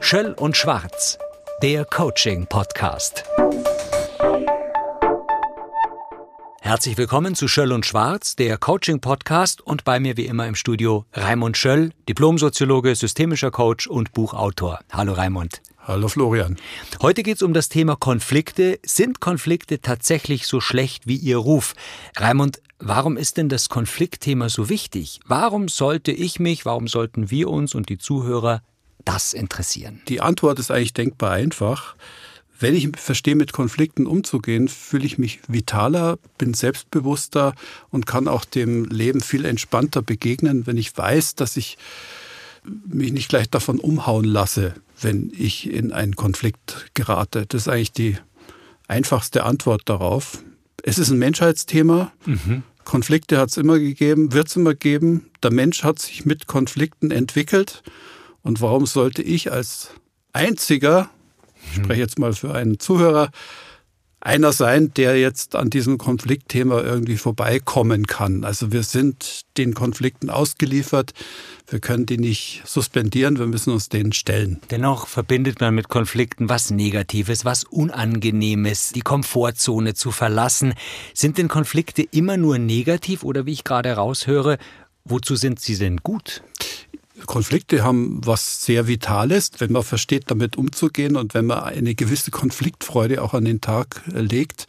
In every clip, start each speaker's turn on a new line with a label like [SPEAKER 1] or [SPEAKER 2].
[SPEAKER 1] Schöll und Schwarz, der Coaching-Podcast. Herzlich willkommen zu Schöll und Schwarz, der Coaching-Podcast und bei mir wie immer im Studio Raimund Schöll, Diplomsoziologe, systemischer Coach und Buchautor. Hallo Raimund.
[SPEAKER 2] Hallo Florian.
[SPEAKER 1] Heute geht es um das Thema Konflikte. Sind Konflikte tatsächlich so schlecht wie ihr Ruf? Raimund, warum ist denn das Konfliktthema so wichtig? Warum sollte ich mich, warum sollten wir uns und die Zuhörer das interessieren?
[SPEAKER 2] Die Antwort ist eigentlich denkbar einfach. Wenn ich verstehe, mit Konflikten umzugehen, fühle ich mich vitaler, bin selbstbewusster und kann auch dem Leben viel entspannter begegnen, wenn ich weiß, dass ich mich nicht gleich davon umhauen lasse, wenn ich in einen Konflikt gerate. Das ist eigentlich die einfachste Antwort darauf. Es ist ein Menschheitsthema. Mhm. Konflikte hat es immer gegeben, wird es immer geben. Der Mensch hat sich mit Konflikten entwickelt und warum sollte ich als einziger, ich spreche jetzt mal für einen Zuhörer, einer sein, der jetzt an diesem Konfliktthema irgendwie vorbeikommen kann. Also wir sind den Konflikten ausgeliefert. Wir können die nicht suspendieren, wir müssen uns denen stellen.
[SPEAKER 1] Dennoch verbindet man mit Konflikten was Negatives, was Unangenehmes, die Komfortzone zu verlassen. Sind denn Konflikte immer nur negativ oder wie ich gerade raushöre, wozu sind sie denn gut?
[SPEAKER 2] Konflikte haben was sehr Vitales, wenn man versteht, damit umzugehen und wenn man eine gewisse Konfliktfreude auch an den Tag legt.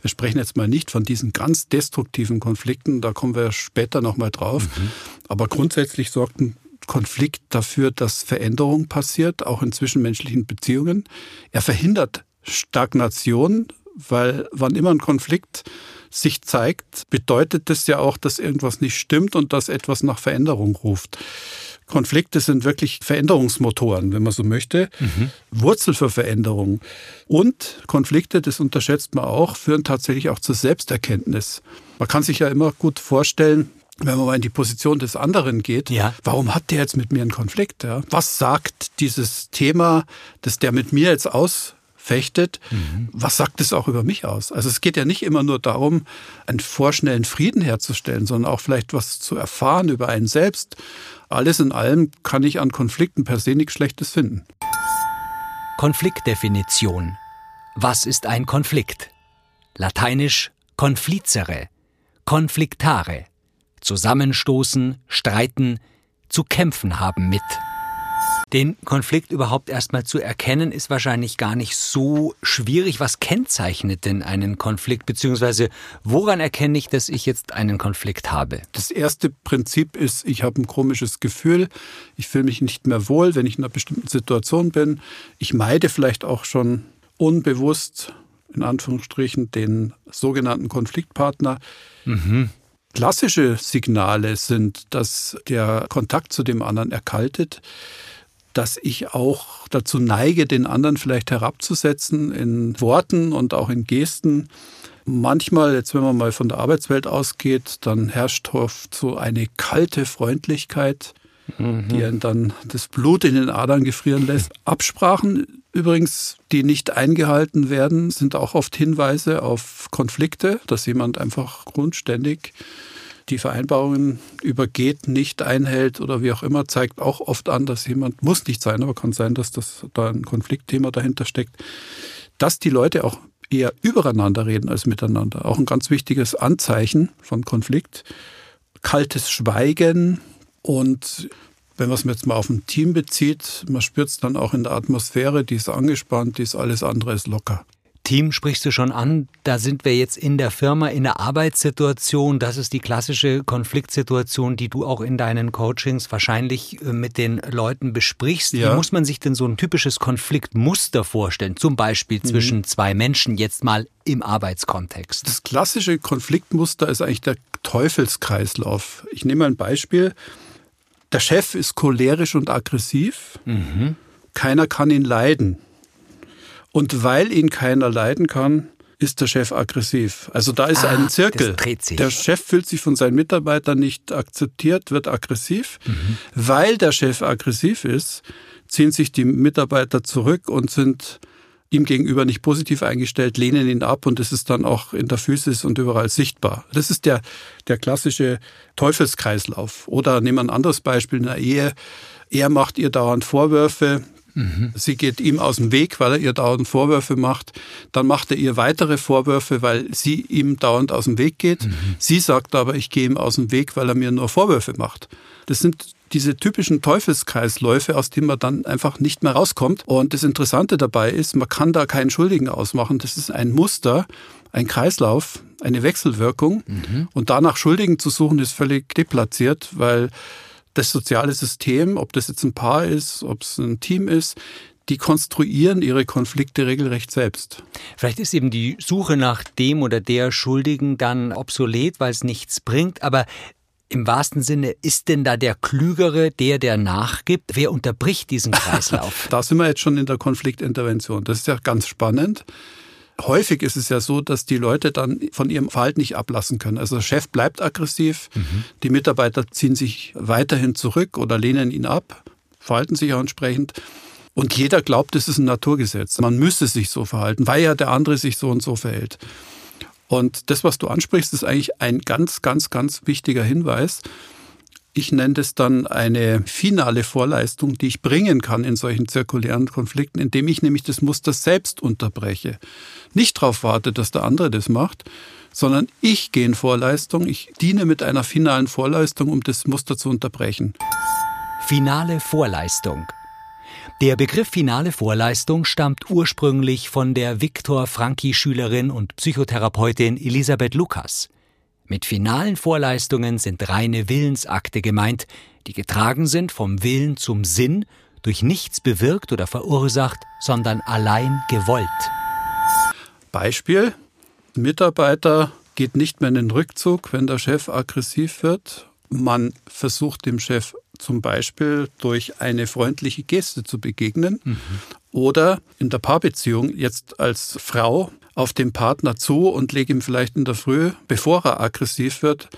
[SPEAKER 2] Wir sprechen jetzt mal nicht von diesen ganz destruktiven Konflikten, da kommen wir später nochmal drauf. Mhm. Aber grundsätzlich sorgt ein Konflikt dafür, dass Veränderung passiert, auch in zwischenmenschlichen Beziehungen. Er verhindert Stagnation, weil wann immer ein Konflikt sich zeigt, bedeutet das ja auch, dass irgendwas nicht stimmt und dass etwas nach Veränderung ruft. Konflikte sind wirklich Veränderungsmotoren, wenn man so möchte. Mhm. Wurzel für Veränderung. Und Konflikte, das unterschätzt man auch, führen tatsächlich auch zur Selbsterkenntnis. Man kann sich ja immer gut vorstellen, wenn man mal in die Position des anderen geht, ja. warum hat der jetzt mit mir einen Konflikt? Ja? Was sagt dieses Thema, das der mit mir jetzt aus fechtet, mhm. was sagt es auch über mich aus? Also es geht ja nicht immer nur darum, einen vorschnellen Frieden herzustellen, sondern auch vielleicht was zu erfahren über einen selbst. Alles in allem kann ich an Konflikten per se nichts Schlechtes finden.
[SPEAKER 1] Konfliktdefinition. Was ist ein Konflikt? Lateinisch conflicere, conflictare. Zusammenstoßen, streiten, zu kämpfen haben mit. Den Konflikt überhaupt erstmal zu erkennen, ist wahrscheinlich gar nicht so schwierig. Was kennzeichnet denn einen Konflikt, beziehungsweise woran erkenne ich, dass ich jetzt einen Konflikt habe?
[SPEAKER 2] Das erste Prinzip ist, ich habe ein komisches Gefühl, ich fühle mich nicht mehr wohl, wenn ich in einer bestimmten Situation bin. Ich meide vielleicht auch schon unbewusst, in Anführungsstrichen, den sogenannten Konfliktpartner. Mhm. Klassische Signale sind, dass der Kontakt zu dem anderen erkaltet, dass ich auch dazu neige, den anderen vielleicht herabzusetzen in Worten und auch in Gesten. Manchmal, jetzt wenn man mal von der Arbeitswelt ausgeht, dann herrscht oft so eine kalte Freundlichkeit, mhm. die einen dann das Blut in den Adern gefrieren lässt. Absprachen übrigens, die nicht eingehalten werden, sind auch oft Hinweise auf Konflikte, dass jemand einfach grundständig die Vereinbarungen übergeht, nicht einhält oder wie auch immer, zeigt auch oft an, dass jemand, muss nicht sein, aber kann sein, dass das da ein Konfliktthema dahinter steckt, dass die Leute auch eher übereinander reden als miteinander. Auch ein ganz wichtiges Anzeichen von Konflikt. Kaltes Schweigen und wenn man es jetzt mal auf ein Team bezieht, man spürt es dann auch in der Atmosphäre, die ist angespannt, die ist alles andere ist locker.
[SPEAKER 1] Team sprichst du schon an. Da sind wir jetzt in der Firma, in der Arbeitssituation. Das ist die klassische Konfliktsituation, die du auch in deinen Coachings wahrscheinlich äh, mit den Leuten besprichst. Ja. Wie muss man sich denn so ein typisches Konfliktmuster vorstellen? Zum Beispiel mhm. zwischen zwei Menschen jetzt mal im Arbeitskontext.
[SPEAKER 2] Das klassische Konfliktmuster ist eigentlich der Teufelskreislauf. Ich nehme ein Beispiel. Der Chef ist cholerisch und aggressiv. Mhm. Keiner kann ihn leiden. Und weil ihn keiner leiden kann, ist der Chef aggressiv. Also da ist ah, ein Zirkel. Der Chef fühlt sich von seinen Mitarbeitern nicht akzeptiert, wird aggressiv. Mhm. Weil der Chef aggressiv ist, ziehen sich die Mitarbeiter zurück und sind ihm gegenüber nicht positiv eingestellt, lehnen ihn ab und das ist dann auch in der Physis und überall sichtbar. Das ist der, der klassische Teufelskreislauf. Oder nehmen wir ein anderes Beispiel in der Ehe Er macht ihr dauernd Vorwürfe. Mhm. Sie geht ihm aus dem Weg, weil er ihr dauernd Vorwürfe macht. Dann macht er ihr weitere Vorwürfe, weil sie ihm dauernd aus dem Weg geht. Mhm. Sie sagt aber, ich gehe ihm aus dem Weg, weil er mir nur Vorwürfe macht. Das sind diese typischen Teufelskreisläufe, aus denen man dann einfach nicht mehr rauskommt. Und das Interessante dabei ist, man kann da keinen Schuldigen ausmachen. Das ist ein Muster, ein Kreislauf, eine Wechselwirkung. Mhm. Und danach Schuldigen zu suchen, ist völlig deplatziert, weil das soziale System, ob das jetzt ein Paar ist, ob es ein Team ist, die konstruieren ihre Konflikte regelrecht selbst.
[SPEAKER 1] Vielleicht ist eben die Suche nach dem oder der Schuldigen dann obsolet, weil es nichts bringt, aber im wahrsten Sinne, ist denn da der Klügere, der, der nachgibt? Wer unterbricht diesen Kreislauf?
[SPEAKER 2] da sind wir jetzt schon in der Konfliktintervention. Das ist ja ganz spannend. Häufig ist es ja so, dass die Leute dann von ihrem Verhalten nicht ablassen können. Also der Chef bleibt aggressiv, mhm. die Mitarbeiter ziehen sich weiterhin zurück oder lehnen ihn ab, verhalten sich auch entsprechend. Und jeder glaubt, es ist ein Naturgesetz. Man müsse sich so verhalten, weil ja der andere sich so und so verhält. Und das, was du ansprichst, ist eigentlich ein ganz, ganz, ganz wichtiger Hinweis. Ich nenne das dann eine finale Vorleistung, die ich bringen kann in solchen zirkulären Konflikten, indem ich nämlich das Muster selbst unterbreche. Nicht darauf warte, dass der andere das macht, sondern ich gehe in Vorleistung, ich diene mit einer finalen Vorleistung, um das Muster zu unterbrechen.
[SPEAKER 1] Finale Vorleistung. Der Begriff finale Vorleistung stammt ursprünglich von der Viktor Franki Schülerin und Psychotherapeutin Elisabeth Lukas. Mit finalen Vorleistungen sind reine Willensakte gemeint, die getragen sind vom Willen zum Sinn, durch nichts bewirkt oder verursacht, sondern allein gewollt.
[SPEAKER 2] Beispiel: Mitarbeiter geht nicht mehr in den Rückzug, wenn der Chef aggressiv wird. Man versucht dem Chef zum Beispiel durch eine freundliche Geste zu begegnen mhm. oder in der Paarbeziehung jetzt als Frau auf den Partner zu und lege ihm vielleicht in der Früh, bevor er aggressiv wird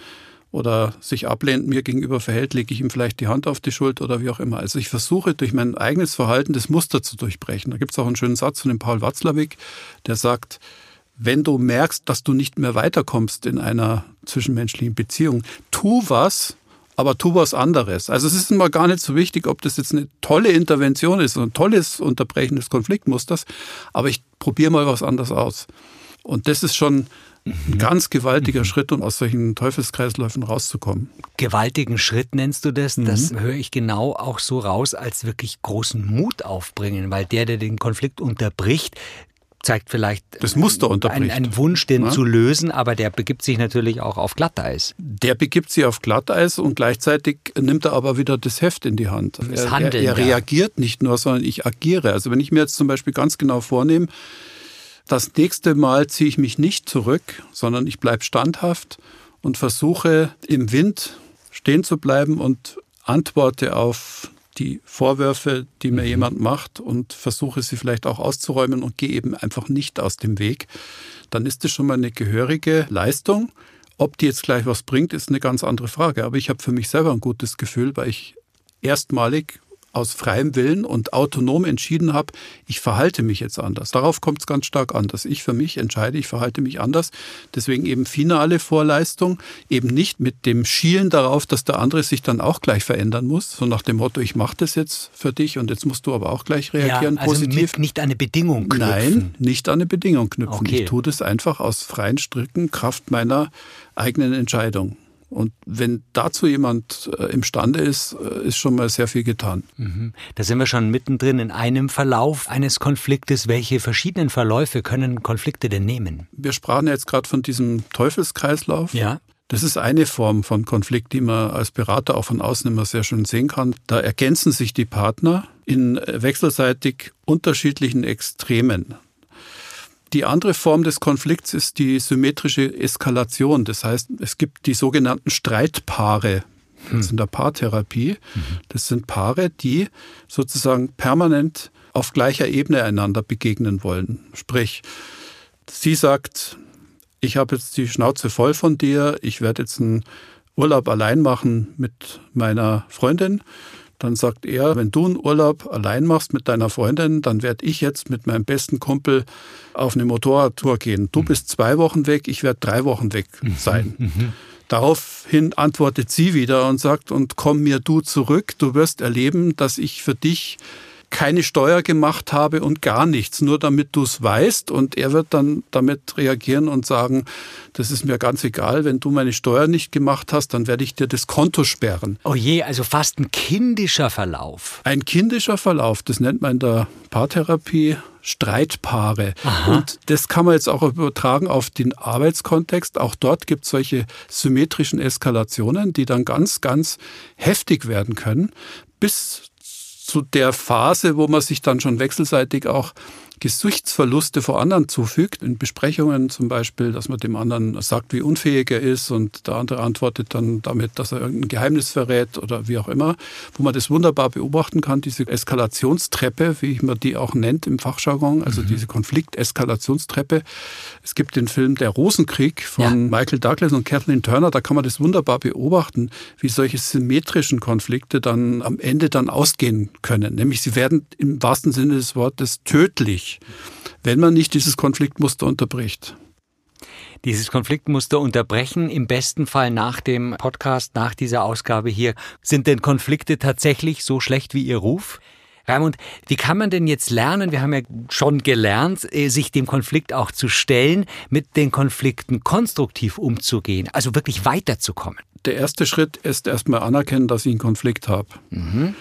[SPEAKER 2] oder sich ablehnt, mir gegenüber verhält, lege ich ihm vielleicht die Hand auf die Schuld oder wie auch immer. Also ich versuche durch mein eigenes Verhalten das Muster zu durchbrechen. Da gibt es auch einen schönen Satz von dem Paul Watzlawick, der sagt, wenn du merkst, dass du nicht mehr weiterkommst in einer zwischenmenschlichen Beziehung, tu was, aber tu was anderes. Also es ist immer gar nicht so wichtig, ob das jetzt eine tolle Intervention ist, ein tolles Unterbrechen des Konfliktmusters, aber ich probiere mal was anderes aus. Und das ist schon ein mhm. ganz gewaltiger mhm. Schritt, um aus solchen Teufelskreisläufen rauszukommen.
[SPEAKER 1] Gewaltigen Schritt nennst du das? Mhm. Das höre ich genau auch so raus, als wirklich großen Mut aufbringen, weil der, der den Konflikt unterbricht, zeigt vielleicht
[SPEAKER 2] das Muster
[SPEAKER 1] einen, einen Wunsch, den ja. zu lösen, aber der begibt sich natürlich auch auf Glatteis.
[SPEAKER 2] Der begibt sich auf Glatteis und gleichzeitig nimmt er aber wieder das Heft in die Hand.
[SPEAKER 1] Das er, Handeln,
[SPEAKER 2] er, er reagiert nicht nur, sondern ich agiere. Also wenn ich mir jetzt zum Beispiel ganz genau vornehme, das nächste Mal ziehe ich mich nicht zurück, sondern ich bleibe standhaft und versuche im Wind stehen zu bleiben und antworte auf die Vorwürfe, die mir mhm. jemand macht und versuche sie vielleicht auch auszuräumen und gehe eben einfach nicht aus dem Weg, dann ist das schon mal eine gehörige Leistung. Ob die jetzt gleich was bringt, ist eine ganz andere Frage. Aber ich habe für mich selber ein gutes Gefühl, weil ich erstmalig aus freiem Willen und autonom entschieden habe, ich verhalte mich jetzt anders. Darauf kommt es ganz stark an, dass ich für mich entscheide, ich verhalte mich anders. Deswegen eben finale Vorleistung, eben nicht mit dem Schielen darauf, dass der andere sich dann auch gleich verändern muss, so nach dem Motto, ich mache das jetzt für dich und jetzt musst du aber auch gleich reagieren
[SPEAKER 1] ja, also positiv. nicht an eine Bedingung knüpfen.
[SPEAKER 2] Nein, nicht an eine Bedingung knüpfen. Okay. Ich tue das einfach aus freien Stricken, Kraft meiner eigenen Entscheidung. Und wenn dazu jemand äh, imstande ist, äh, ist schon mal sehr viel getan.
[SPEAKER 1] Mhm. Da sind wir schon mittendrin in einem Verlauf eines Konfliktes. Welche verschiedenen Verläufe können Konflikte denn nehmen?
[SPEAKER 2] Wir sprachen jetzt gerade von diesem Teufelskreislauf.
[SPEAKER 1] Ja.
[SPEAKER 2] Das ist eine Form von Konflikt, die man als Berater auch von außen immer sehr schön sehen kann. Da ergänzen sich die Partner in wechselseitig unterschiedlichen Extremen. Die andere Form des Konflikts ist die symmetrische Eskalation. Das heißt, es gibt die sogenannten Streitpaare. Das hm. in der Paartherapie. Mhm. Das sind Paare, die sozusagen permanent auf gleicher Ebene einander begegnen wollen. Sprich, sie sagt, ich habe jetzt die Schnauze voll von dir, ich werde jetzt einen Urlaub allein machen mit meiner Freundin dann sagt er, wenn du einen Urlaub allein machst mit deiner Freundin, dann werde ich jetzt mit meinem besten Kumpel auf eine Motorradtour gehen. Du mhm. bist zwei Wochen weg, ich werde drei Wochen weg mhm. sein. Mhm. Daraufhin antwortet sie wieder und sagt, und komm mir du zurück, du wirst erleben, dass ich für dich keine Steuer gemacht habe und gar nichts, nur damit du es weißt. Und er wird dann damit reagieren und sagen, das ist mir ganz egal, wenn du meine Steuer nicht gemacht hast, dann werde ich dir das Konto sperren.
[SPEAKER 1] Oh je, also fast ein kindischer Verlauf.
[SPEAKER 2] Ein kindischer Verlauf, das nennt man in der Paartherapie Streitpaare. Aha. Und das kann man jetzt auch übertragen auf den Arbeitskontext. Auch dort gibt es solche symmetrischen Eskalationen, die dann ganz, ganz heftig werden können, bis zu der Phase, wo man sich dann schon wechselseitig auch Gesichtsverluste vor anderen zufügt. In Besprechungen zum Beispiel, dass man dem anderen sagt, wie unfähig er ist und der andere antwortet dann damit, dass er irgendein Geheimnis verrät oder wie auch immer, wo man das wunderbar beobachten kann, diese Eskalationstreppe, wie man die auch nennt im Fachjargon, also mhm. diese Konflikteskalationstreppe. Es gibt den Film Der Rosenkrieg von ja. Michael Douglas und Kathleen Turner, da kann man das wunderbar beobachten, wie solche symmetrischen Konflikte dann am Ende dann ausgehen können. Nämlich sie werden im wahrsten Sinne des Wortes tödlich wenn man nicht dieses Konfliktmuster unterbricht.
[SPEAKER 1] Dieses Konfliktmuster unterbrechen, im besten Fall nach dem Podcast, nach dieser Ausgabe hier. Sind denn Konflikte tatsächlich so schlecht wie Ihr Ruf? Raimund, wie kann man denn jetzt lernen, wir haben ja schon gelernt, äh, sich dem Konflikt auch zu stellen, mit den Konflikten konstruktiv umzugehen, also wirklich weiterzukommen?
[SPEAKER 2] Der erste Schritt ist erstmal anerkennen, dass ich einen Konflikt habe. Mhm.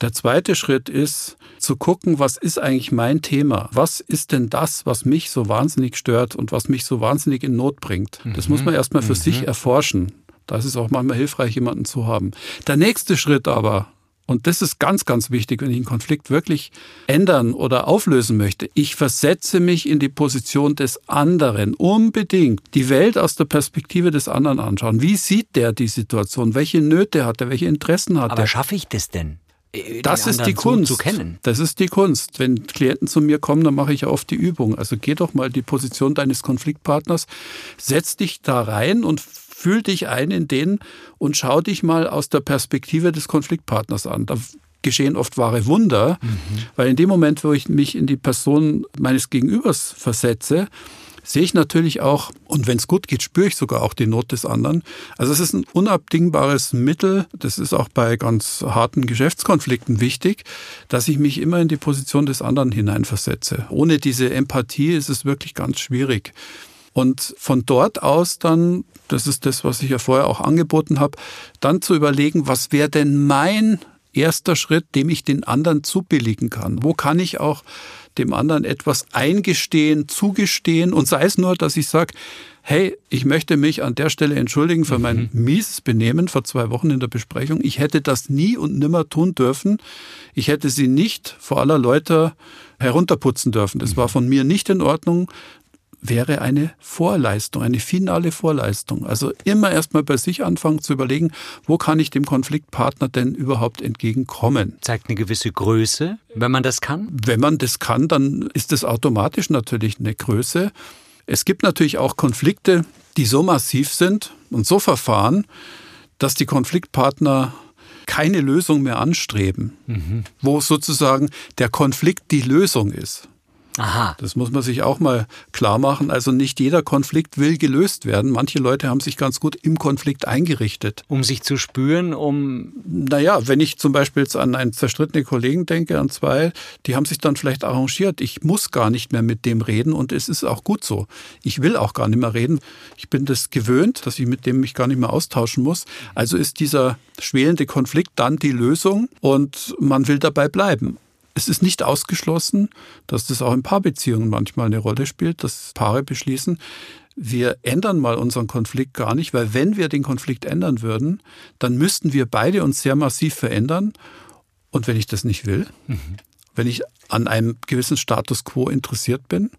[SPEAKER 2] Der zweite Schritt ist zu gucken, was ist eigentlich mein Thema? Was ist denn das, was mich so wahnsinnig stört und was mich so wahnsinnig in Not bringt? Das muss man mhm. erstmal für mhm. sich erforschen. Da ist es auch manchmal hilfreich, jemanden zu haben. Der nächste Schritt aber, und das ist ganz, ganz wichtig, wenn ich einen Konflikt wirklich ändern oder auflösen möchte. Ich versetze mich in die Position des anderen. Unbedingt die Welt aus der Perspektive des anderen anschauen. Wie sieht der die Situation? Welche Nöte hat er? Welche Interessen hat
[SPEAKER 1] Aber
[SPEAKER 2] er?
[SPEAKER 1] Aber schaffe ich das denn?
[SPEAKER 2] Äh, das ist die Kunst. Zu kennen. Das ist die Kunst. Wenn Klienten zu mir kommen, dann mache ich oft die Übung. Also geh doch mal die Position deines Konfliktpartners, setz dich da rein und fühl dich ein in den und schau dich mal aus der Perspektive des Konfliktpartners an. Da geschehen oft wahre Wunder, mhm. weil in dem Moment, wo ich mich in die Person meines Gegenübers versetze, sehe ich natürlich auch, und wenn es gut geht, spüre ich sogar auch die Not des anderen. Also es ist ein unabdingbares Mittel, das ist auch bei ganz harten Geschäftskonflikten wichtig, dass ich mich immer in die Position des anderen hineinversetze. Ohne diese Empathie ist es wirklich ganz schwierig. Und von dort aus dann, das ist das, was ich ja vorher auch angeboten habe, dann zu überlegen, was wäre denn mein erster Schritt, dem ich den anderen zubilligen kann? Wo kann ich auch dem anderen etwas eingestehen, zugestehen und sei es nur, dass ich sage, hey, ich möchte mich an der Stelle entschuldigen für mein mhm. mieses Benehmen vor zwei Wochen in der Besprechung. Ich hätte das nie und nimmer tun dürfen. Ich hätte sie nicht vor aller Leute herunterputzen dürfen. Das war von mir nicht in Ordnung wäre eine Vorleistung, eine finale Vorleistung. Also immer erstmal bei sich anfangen zu überlegen, wo kann ich dem Konfliktpartner denn überhaupt entgegenkommen.
[SPEAKER 1] Zeigt eine gewisse Größe, wenn man das kann?
[SPEAKER 2] Wenn man das kann, dann ist es automatisch natürlich eine Größe. Es gibt natürlich auch Konflikte, die so massiv sind und so verfahren, dass die Konfliktpartner keine Lösung mehr anstreben, mhm. wo sozusagen der Konflikt die Lösung ist. Aha. Das muss man sich auch mal klar machen. Also nicht jeder Konflikt will gelöst werden. Manche Leute haben sich ganz gut im Konflikt eingerichtet.
[SPEAKER 1] Um sich zu spüren, um.
[SPEAKER 2] Naja, wenn ich zum Beispiel jetzt an einen zerstrittenen Kollegen denke, an zwei, die haben sich dann vielleicht arrangiert. Ich muss gar nicht mehr mit dem reden und es ist auch gut so. Ich will auch gar nicht mehr reden. Ich bin das gewöhnt, dass ich mit dem mich gar nicht mehr austauschen muss. Also ist dieser schwelende Konflikt dann die Lösung und man will dabei bleiben. Es ist nicht ausgeschlossen, dass das auch in Paarbeziehungen manchmal eine Rolle spielt, dass Paare beschließen, wir ändern mal unseren Konflikt gar nicht, weil wenn wir den Konflikt ändern würden, dann müssten wir beide uns sehr massiv verändern. Und wenn ich das nicht will, mhm. wenn ich an einem gewissen Status quo interessiert bin,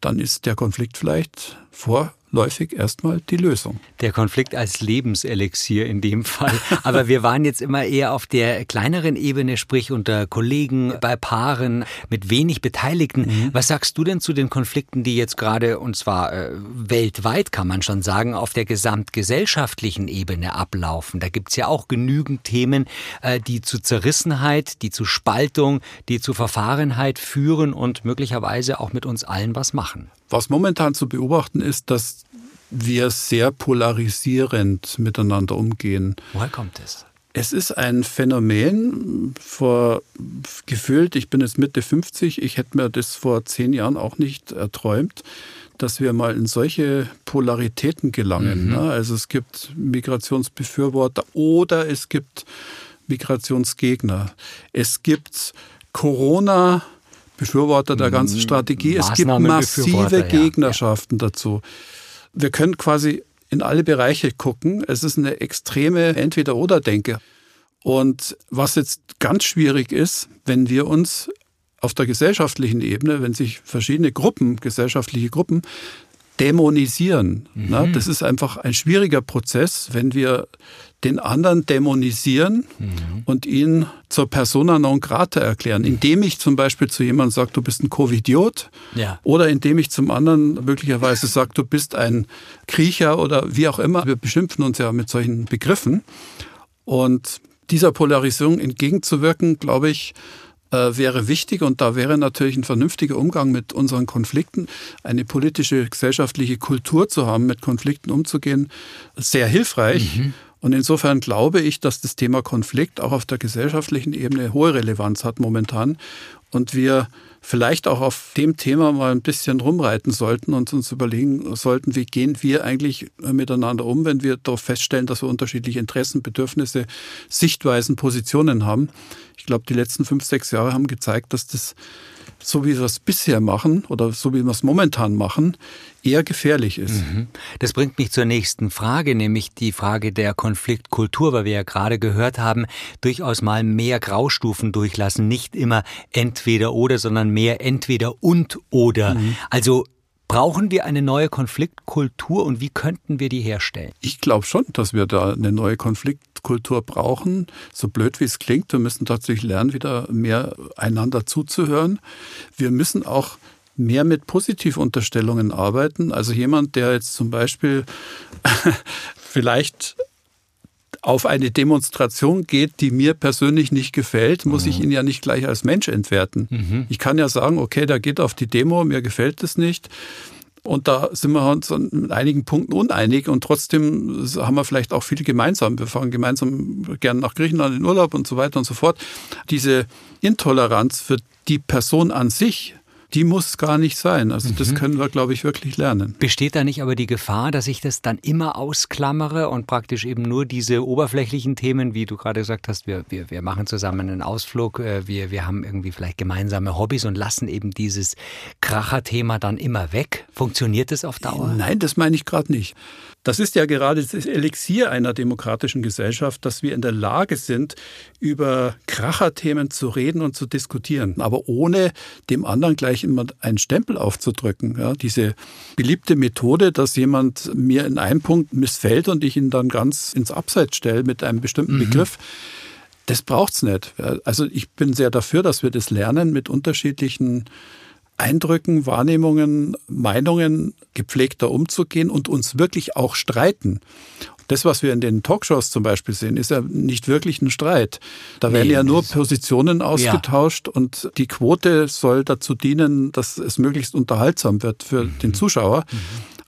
[SPEAKER 2] dann ist der Konflikt vielleicht vor läufig erstmal die Lösung.
[SPEAKER 1] Der Konflikt als Lebenselixier in dem Fall. Aber wir waren jetzt immer eher auf der kleineren Ebene, sprich unter Kollegen, bei Paaren, mit wenig Beteiligten. Mhm. Was sagst du denn zu den Konflikten, die jetzt gerade, und zwar äh, weltweit kann man schon sagen, auf der gesamtgesellschaftlichen Ebene ablaufen? Da gibt's ja auch genügend Themen, äh, die zu Zerrissenheit, die zu Spaltung, die zu Verfahrenheit führen und möglicherweise auch mit uns allen was machen.
[SPEAKER 2] Was momentan zu beobachten ist, dass wir sehr polarisierend miteinander umgehen.
[SPEAKER 1] Woher kommt es?
[SPEAKER 2] Es ist ein Phänomen, vor gefühlt, ich bin jetzt Mitte 50, ich hätte mir das vor zehn Jahren auch nicht erträumt, dass wir mal in solche Polaritäten gelangen. Mhm. Ne? Also es gibt Migrationsbefürworter oder es gibt Migrationsgegner. Es gibt Corona. Befürworter der ganzen Strategie. Es gibt massive Gegnerschaften ja, ja. dazu. Wir können quasi in alle Bereiche gucken. Es ist eine extreme Entweder-Oder-Denke. Und was jetzt ganz schwierig ist, wenn wir uns auf der gesellschaftlichen Ebene, wenn sich verschiedene Gruppen, gesellschaftliche Gruppen, dämonisieren. Mhm. Na, das ist einfach ein schwieriger Prozess, wenn wir den anderen dämonisieren mhm. und ihn zur persona non grata erklären, indem ich zum Beispiel zu jemandem sage, du bist ein Covidiot ja. oder indem ich zum anderen möglicherweise sage, du bist ein Kriecher oder wie auch immer. Wir beschimpfen uns ja mit solchen Begriffen. Und dieser Polarisierung entgegenzuwirken, glaube ich, äh, wäre wichtig und da wäre natürlich ein vernünftiger Umgang mit unseren Konflikten, eine politische, gesellschaftliche Kultur zu haben, mit Konflikten umzugehen, sehr hilfreich. Mhm. Und insofern glaube ich, dass das Thema Konflikt auch auf der gesellschaftlichen Ebene hohe Relevanz hat momentan und wir vielleicht auch auf dem Thema mal ein bisschen rumreiten sollten und uns überlegen sollten, wie gehen wir eigentlich miteinander um, wenn wir darauf feststellen, dass wir unterschiedliche Interessen, Bedürfnisse, Sichtweisen, Positionen haben. Ich glaube, die letzten fünf, sechs Jahre haben gezeigt, dass das so wie wir es bisher machen oder so wie wir es momentan machen, eher gefährlich ist. Mhm.
[SPEAKER 1] Das bringt mich zur nächsten Frage, nämlich die Frage der Konfliktkultur, weil wir ja gerade gehört haben, durchaus mal mehr Graustufen durchlassen, nicht immer entweder oder, sondern mehr entweder und oder. Mhm. Also Brauchen wir eine neue Konfliktkultur und wie könnten wir die herstellen?
[SPEAKER 2] Ich glaube schon, dass wir da eine neue Konfliktkultur brauchen. So blöd wie es klingt, wir müssen tatsächlich lernen, wieder mehr einander zuzuhören. Wir müssen auch mehr mit Positivunterstellungen arbeiten. Also jemand, der jetzt zum Beispiel vielleicht auf eine Demonstration geht, die mir persönlich nicht gefällt, muss mhm. ich ihn ja nicht gleich als Mensch entwerten. Mhm. Ich kann ja sagen, okay, der geht auf die Demo, mir gefällt es nicht. Und da sind wir uns mit einigen Punkten uneinig und trotzdem haben wir vielleicht auch viel gemeinsam. Wir fahren gemeinsam gerne nach Griechenland in Urlaub und so weiter und so fort. Diese Intoleranz für die Person an sich die muss gar nicht sein. Also das mhm. können wir, glaube ich, wirklich lernen.
[SPEAKER 1] Besteht da nicht aber die Gefahr, dass ich das dann immer ausklammere und praktisch eben nur diese oberflächlichen Themen, wie du gerade gesagt hast, wir, wir, wir machen zusammen einen Ausflug, äh, wir, wir haben irgendwie vielleicht gemeinsame Hobbys und lassen eben dieses Kracherthema dann immer weg? Funktioniert das auf Dauer?
[SPEAKER 2] Nein, das meine ich gerade nicht. Das ist ja gerade das Elixier einer demokratischen Gesellschaft, dass wir in der Lage sind, über Kracherthemen zu reden und zu diskutieren, aber ohne dem anderen gleich immer einen Stempel aufzudrücken. Ja, diese beliebte Methode, dass jemand mir in einem Punkt missfällt und ich ihn dann ganz ins Abseits stelle mit einem bestimmten mhm. Begriff, das braucht's nicht. Also ich bin sehr dafür, dass wir das lernen, mit unterschiedlichen Eindrücken, Wahrnehmungen, Meinungen gepflegter umzugehen und uns wirklich auch streiten. Das, was wir in den Talkshows zum Beispiel sehen, ist ja nicht wirklich ein Streit. Da werden nee, ja nur Positionen ausgetauscht ja. und die Quote soll dazu dienen, dass es möglichst unterhaltsam wird für mhm. den Zuschauer. Mhm.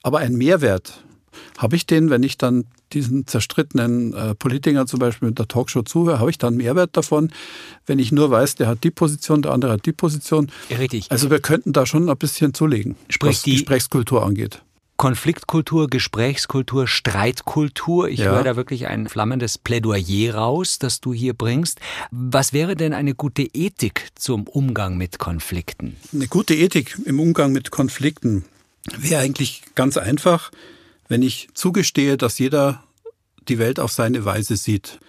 [SPEAKER 2] Aber ein Mehrwert habe ich den, wenn ich dann diesen zerstrittenen äh, Politikern zum Beispiel mit der Talkshow zuhöre, habe ich dann Mehrwert davon, wenn ich nur weiß, der hat die Position, der andere hat die Position.
[SPEAKER 1] Richtig.
[SPEAKER 2] Also wir könnten da schon ein bisschen zulegen,
[SPEAKER 1] Sprich was die
[SPEAKER 2] Gesprächskultur angeht.
[SPEAKER 1] Konfliktkultur, Gesprächskultur, Streitkultur. Ich ja. höre da wirklich ein flammendes Plädoyer raus, das du hier bringst. Was wäre denn eine gute Ethik zum Umgang mit Konflikten?
[SPEAKER 2] Eine gute Ethik im Umgang mit Konflikten wäre eigentlich ganz einfach wenn ich zugestehe, dass jeder die Welt auf seine Weise sieht.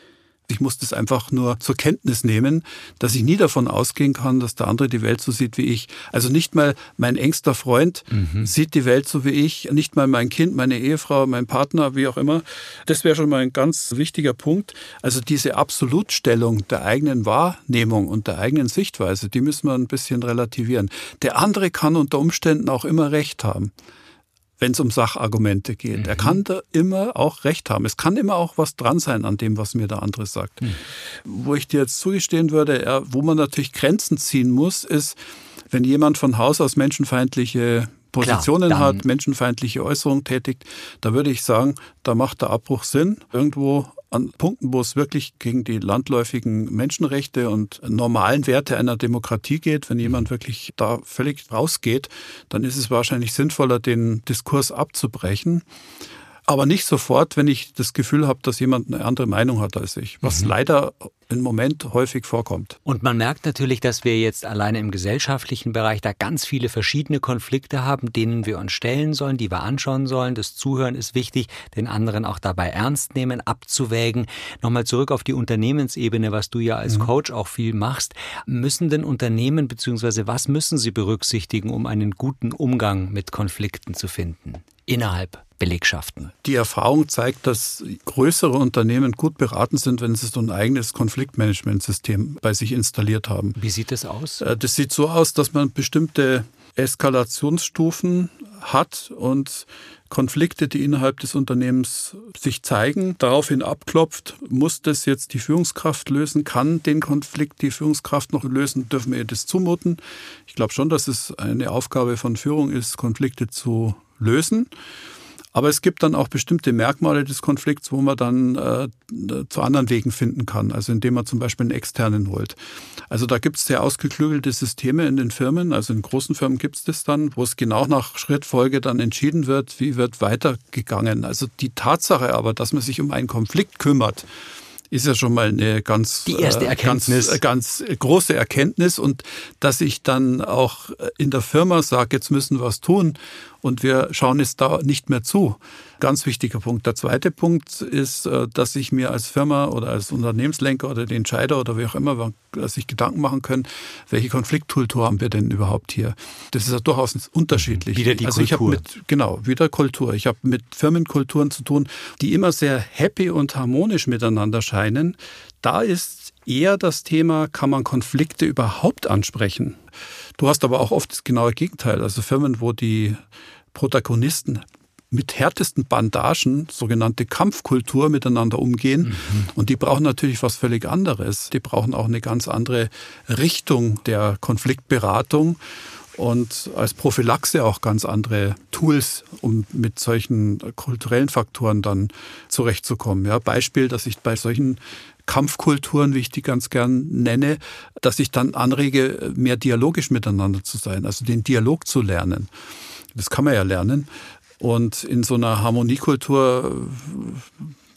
[SPEAKER 2] Ich muss das einfach nur zur Kenntnis nehmen, dass ich nie davon ausgehen kann, dass der andere die Welt so sieht wie ich. Also nicht mal mein engster Freund mhm. sieht die Welt so wie ich, nicht mal mein Kind, meine Ehefrau, mein Partner, wie auch immer. Das wäre schon mal ein ganz wichtiger Punkt. Also diese Absolutstellung der eigenen Wahrnehmung und der eigenen Sichtweise, die müssen wir ein bisschen relativieren. Der andere kann unter Umständen auch immer recht haben wenn es um Sachargumente geht. Mhm. Er kann da immer auch recht haben. Es kann immer auch was dran sein an dem, was mir der andere sagt. Mhm. Wo ich dir jetzt zugestehen würde, er, wo man natürlich Grenzen ziehen muss, ist, wenn jemand von Haus aus menschenfeindliche Positionen Klar, hat, menschenfeindliche Äußerungen tätigt, da würde ich sagen, da macht der Abbruch Sinn. Irgendwo an Punkten, wo es wirklich gegen die landläufigen Menschenrechte und normalen Werte einer Demokratie geht, wenn jemand wirklich da völlig rausgeht, dann ist es wahrscheinlich sinnvoller, den Diskurs abzubrechen aber nicht sofort, wenn ich das Gefühl habe, dass jemand eine andere Meinung hat als ich, was mhm. leider im Moment häufig vorkommt.
[SPEAKER 1] Und man merkt natürlich, dass wir jetzt alleine im gesellschaftlichen Bereich da ganz viele verschiedene Konflikte haben, denen wir uns stellen sollen, die wir anschauen sollen. Das Zuhören ist wichtig, den anderen auch dabei ernst nehmen, abzuwägen. Nochmal zurück auf die Unternehmensebene, was du ja als mhm. Coach auch viel machst. Müssen denn Unternehmen beziehungsweise was müssen sie berücksichtigen, um einen guten Umgang mit Konflikten zu finden? Innerhalb Belegschaften.
[SPEAKER 2] Die Erfahrung zeigt, dass größere Unternehmen gut beraten sind, wenn sie so ein eigenes Konfliktmanagementsystem bei sich installiert haben.
[SPEAKER 1] Wie sieht das aus?
[SPEAKER 2] Äh, das sieht so aus, dass man bestimmte Eskalationsstufen hat und Konflikte, die innerhalb des Unternehmens sich zeigen, daraufhin abklopft, muss das jetzt die Führungskraft lösen, kann den Konflikt die Führungskraft noch lösen, dürfen wir ihr das zumuten. Ich glaube schon, dass es eine Aufgabe von Führung ist, Konflikte zu lösen. Aber es gibt dann auch bestimmte Merkmale des Konflikts, wo man dann äh, zu anderen Wegen finden kann, also indem man zum Beispiel einen externen holt. Also da gibt es sehr ausgeklügelte Systeme in den Firmen, also in großen Firmen gibt es das dann, wo es genau nach Schrittfolge dann entschieden wird, wie wird weitergegangen. Also die Tatsache aber, dass man sich um einen Konflikt kümmert, ist ja schon mal eine ganz,
[SPEAKER 1] Die erste äh, Erkenntnis.
[SPEAKER 2] Ganz, ganz große Erkenntnis und dass ich dann auch in der Firma sage, jetzt müssen wir was tun und wir schauen jetzt da nicht mehr zu. Ganz wichtiger Punkt. Der zweite Punkt ist, äh, dass ich mir als Firma oder als Unternehmenslenker oder den Entscheider oder wie auch immer sich Gedanken machen können, welche Konfliktkultur haben wir denn überhaupt hier? Das ist ja durchaus unterschiedlich.
[SPEAKER 1] Wieder die
[SPEAKER 2] also
[SPEAKER 1] Kultur.
[SPEAKER 2] Ich mit, genau, wieder Kultur. Ich habe mit Firmenkulturen zu tun, die immer sehr happy und harmonisch miteinander scheinen. Da ist eher das Thema, kann man Konflikte überhaupt ansprechen? Du hast aber auch oft das genaue Gegenteil. Also Firmen, wo die Protagonisten mit härtesten Bandagen, sogenannte Kampfkultur, miteinander umgehen. Mhm. Und die brauchen natürlich was völlig anderes. Die brauchen auch eine ganz andere Richtung der Konfliktberatung und als Prophylaxe auch ganz andere Tools, um mit solchen kulturellen Faktoren dann zurechtzukommen. Ja, Beispiel, dass ich bei solchen Kampfkulturen, wie ich die ganz gern nenne, dass ich dann anrege, mehr dialogisch miteinander zu sein, also den Dialog zu lernen. Das kann man ja lernen. Und in so einer Harmoniekultur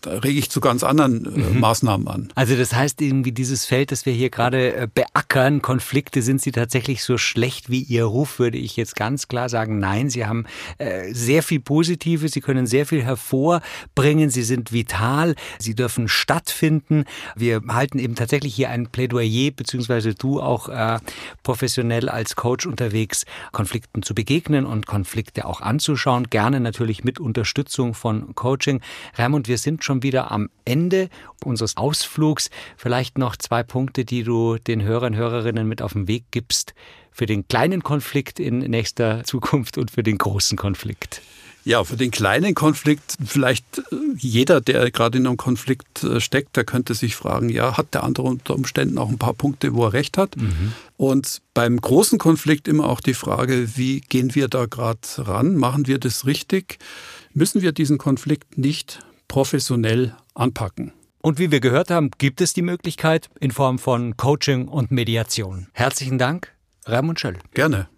[SPEAKER 2] da rege ich zu ganz anderen äh, mhm. Maßnahmen an.
[SPEAKER 1] Also das heißt irgendwie dieses Feld, das wir hier gerade äh, beackern, Konflikte, sind sie tatsächlich so schlecht wie ihr Ruf, würde ich jetzt ganz klar sagen. Nein, sie haben äh, sehr viel Positives, sie können sehr viel hervorbringen, sie sind vital, sie dürfen stattfinden. Wir halten eben tatsächlich hier ein Plädoyer, beziehungsweise du auch professionell als Coach unterwegs, Konflikten zu begegnen und Konflikte auch anzuschauen. Gerne natürlich mit Unterstützung von Coaching. Raimund, wir sind schon schon wieder am Ende unseres Ausflugs. Vielleicht noch zwei Punkte, die du den Hörern und Hörerinnen mit auf den Weg gibst für den kleinen Konflikt in nächster Zukunft und für den großen Konflikt.
[SPEAKER 2] Ja, für den kleinen Konflikt, vielleicht äh, jeder, der gerade in einem Konflikt äh, steckt, der könnte sich fragen, ja, hat der andere unter Umständen auch ein paar Punkte, wo er recht hat? Mhm. Und beim großen Konflikt immer auch die Frage, wie gehen wir da gerade ran? Machen wir das richtig? Müssen wir diesen Konflikt nicht professionell anpacken.
[SPEAKER 1] Und wie wir gehört haben, gibt es die Möglichkeit in Form von Coaching und Mediation. Herzlichen Dank, Raimund Schöll.
[SPEAKER 2] Gerne.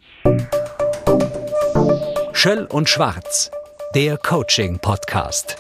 [SPEAKER 1] Schöll und Schwarz, der Coaching-Podcast.